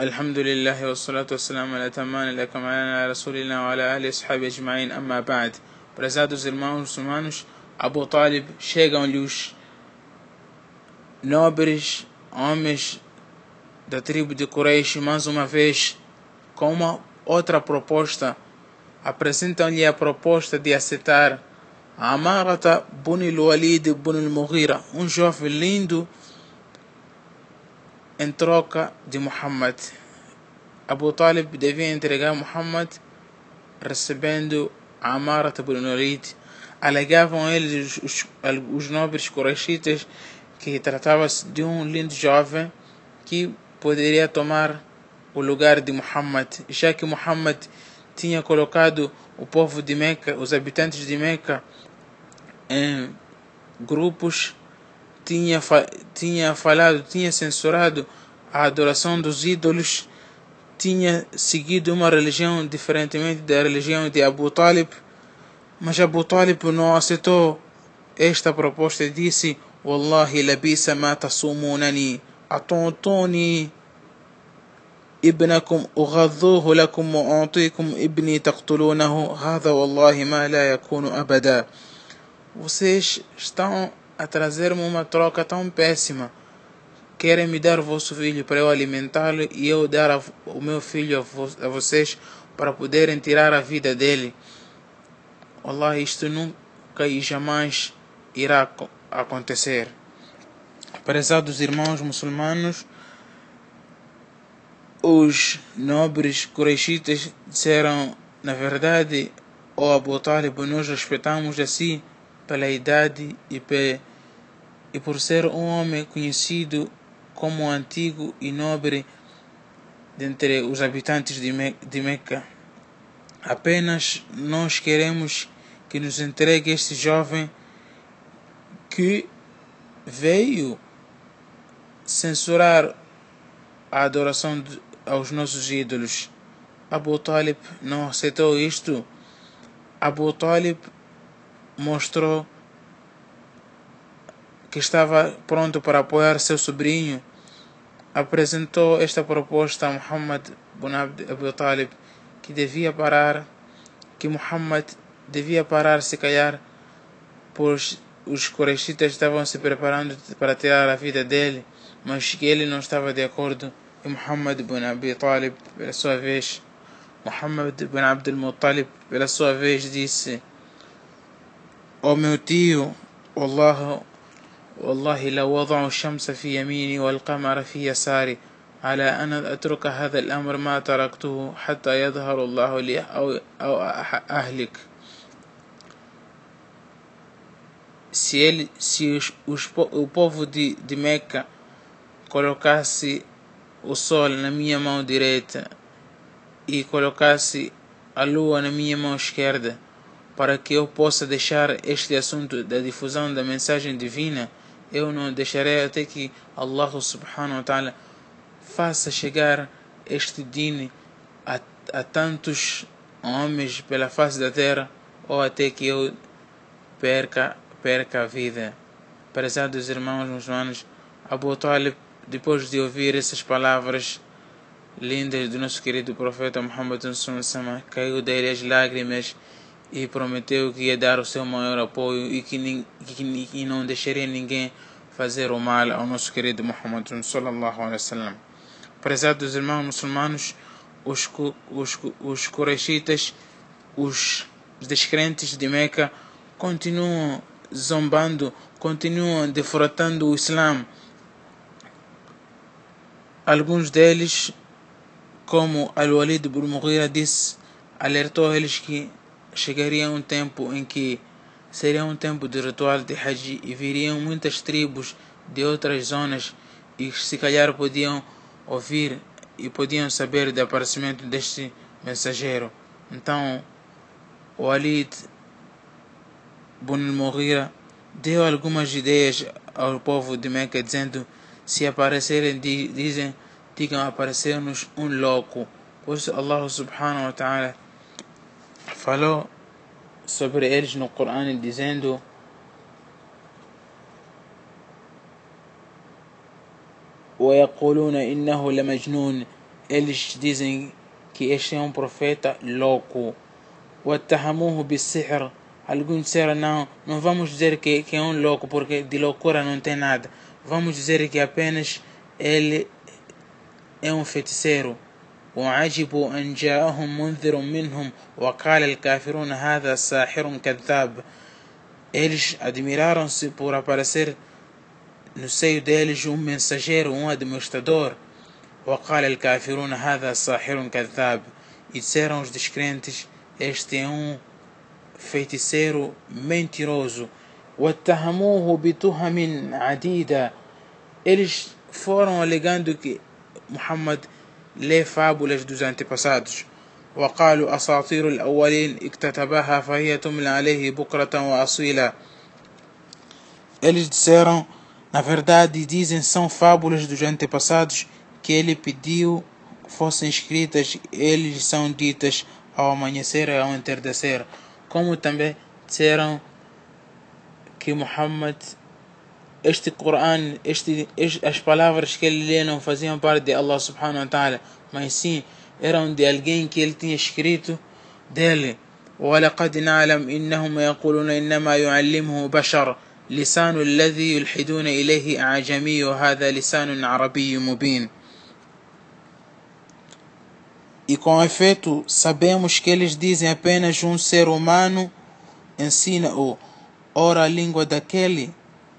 الحمد لله والصلاة والسلام على تمان الأكملين على رسول الله وعلى آله وصحبه أجمعين أما بعد Prezados irmãos muçulmanos, Abu Talib chegam-lhe os nobres homens da tribo de Quraysh mais uma vez com uma outra proposta. Apresentam-lhe a proposta de aceitar Amarata Bun al-Walid Bun al-Mughira, um jovem lindo em troca de Muhammad. Abu Talib devia entregar Muhammad recebendo Amarat ibn Walid. Alegavam eles, os, os nobres Quraishitas, que tratava-se de um lindo jovem que poderia tomar o lugar de Muhammad, já que Muhammad tinha colocado o povo de Meca, os habitantes de Meca, em grupos, tinha, tinha falado, tinha censurado a adoração dos ídolos, tinha seguido uma religião diferentemente da religião de Abu Talib, mas Abu Talib não aceitou esta proposta e disse: Wallahi labisa ma tasumunani, atontoni ابنكم أغضوه لكم وأعطيكم ابني تقتلونه هذا والله ما لا يكون أبدا vocês estão a trazer-me uma troca tão péssima. Querem me dar o vosso filho para eu alimentá-lo e eu dar a, o meu filho a, vo, a, vocês para poderem tirar a vida dele. Allah, isto nunca e jamais irá acontecer. Prezados irmãos muçulmanos, os nobres Quraishitas disseram, na verdade, ó oh Abu Talib, nós respeitamos assim pela idade e, pe, e por ser um homem conhecido como antigo e nobre dentre os habitantes de, Me de Meca. Apenas nós queremos que nos entregue este jovem que veio censurar a adoração de, aos nossos ídolos. Abu Talib não aceitou isto. Abu Talib mostrou que estava pronto para apoiar seu sobrinho, apresentou esta proposta a Muhammad bin Abd Abu Talib, que devia parar, que Muhammad devia parar se calhar, pois os corexitas estavam se preparando para tirar a vida dele, mas que ele não estava de acordo. E Muhammad bin Abi Talib, pela sua vez, Muhammad bin Abdul Muttalib, pela sua vez, disse: Ó oh, meu tio, Allah والله لو وضعوا الشمس في يميني والقمر في يساري على أن أترك هذا الأمر ما تركته حتى يظهر الله لي أو, أو أهلك se ele se os, os, o povo de, de Meca colocasse o sol na minha mão direita e colocasse a lua na minha mão esquerda para que eu possa deixar este assunto da difusão da mensagem divina, eu não deixarei até que Allah subhanahu wa ta'ala faça chegar este dine a, a tantos homens pela face da terra ou até que eu perca, perca a vida. Prezados irmãos muçulmanos, Abu Talib, depois de ouvir essas palavras lindas do nosso querido profeta Muhammad caiu dele as lágrimas e prometeu que ia dar o seu maior apoio e que, que, que não deixaria ninguém fazer o mal ao nosso querido Muhammad sallallahu alaihi wasallam. Prezados irmãos muçulmanos, os, os, os Quraishitas, os descrentes de Meca, continuam zombando, continuam defrotando o Islã. Alguns deles, como Al-Walid ibn Mughira disse, alertou eles que chegaria um tempo em que seria um tempo de ritual de Hajj e viriam muitas tribos de outras zonas e se calhar podiam ouvir e podiam saber do aparecimento deste mensageiro. Então, o Walid Bun Mughira deu algumas ideias ao povo de Meca dizendo se aparecerem dizem digam aparecer-nos um louco pois Allah subhanahu wa ta'ala falou sobre eles no Corão dizendo ويقولون إنه لمجنون eles dizem que este é um profeta louco. واتهموه بالسحر Alguns disseram, não, não vamos dizer que, que é um louco, porque de loucura não tem nada. Vamos dizer que apenas ele é um feiticeiro. وعجبوا أن جاءهم منذر منهم وقال الكافرون هذا ساحر كذاب Eles admiraram-se por aparecer no seio deles um mensageiro, um administrador. وقال الكافرون هذا ساحر كذاب E disseram os descrentes, este é um feiticeiro mentiroso. واتهموه بتهم عديدة eles foram alegando que Muhammad lê fábulas dos antepassados وقالوا أساطير الأولين اكتتبها فهي تملى عليه بكرة وأصيلا Eles disseram, na verdade, dizem são fábulas dos antepassados que ele pediu fossem escritas, eles são ditas ao amanhecer e ao entardecer como também disseram que Muhammad, este Coran, este, as palavras que ele lê não faziam parte de Allah subhanahu wa ta'ala, mas sim eram de alguém que ele tinha escrito dele. ولقد نعلم إنهم يقولون إنما يعلمه بشر لسان الذي يلحدون إليه أعجمي وهذا لسان عربي مبين E com efeito, sabemos que eles dizem apenas um ser humano ensina-o. Ora, a língua daquele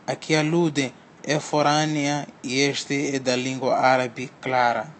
a que alude é forânea e este é da língua árabe clara.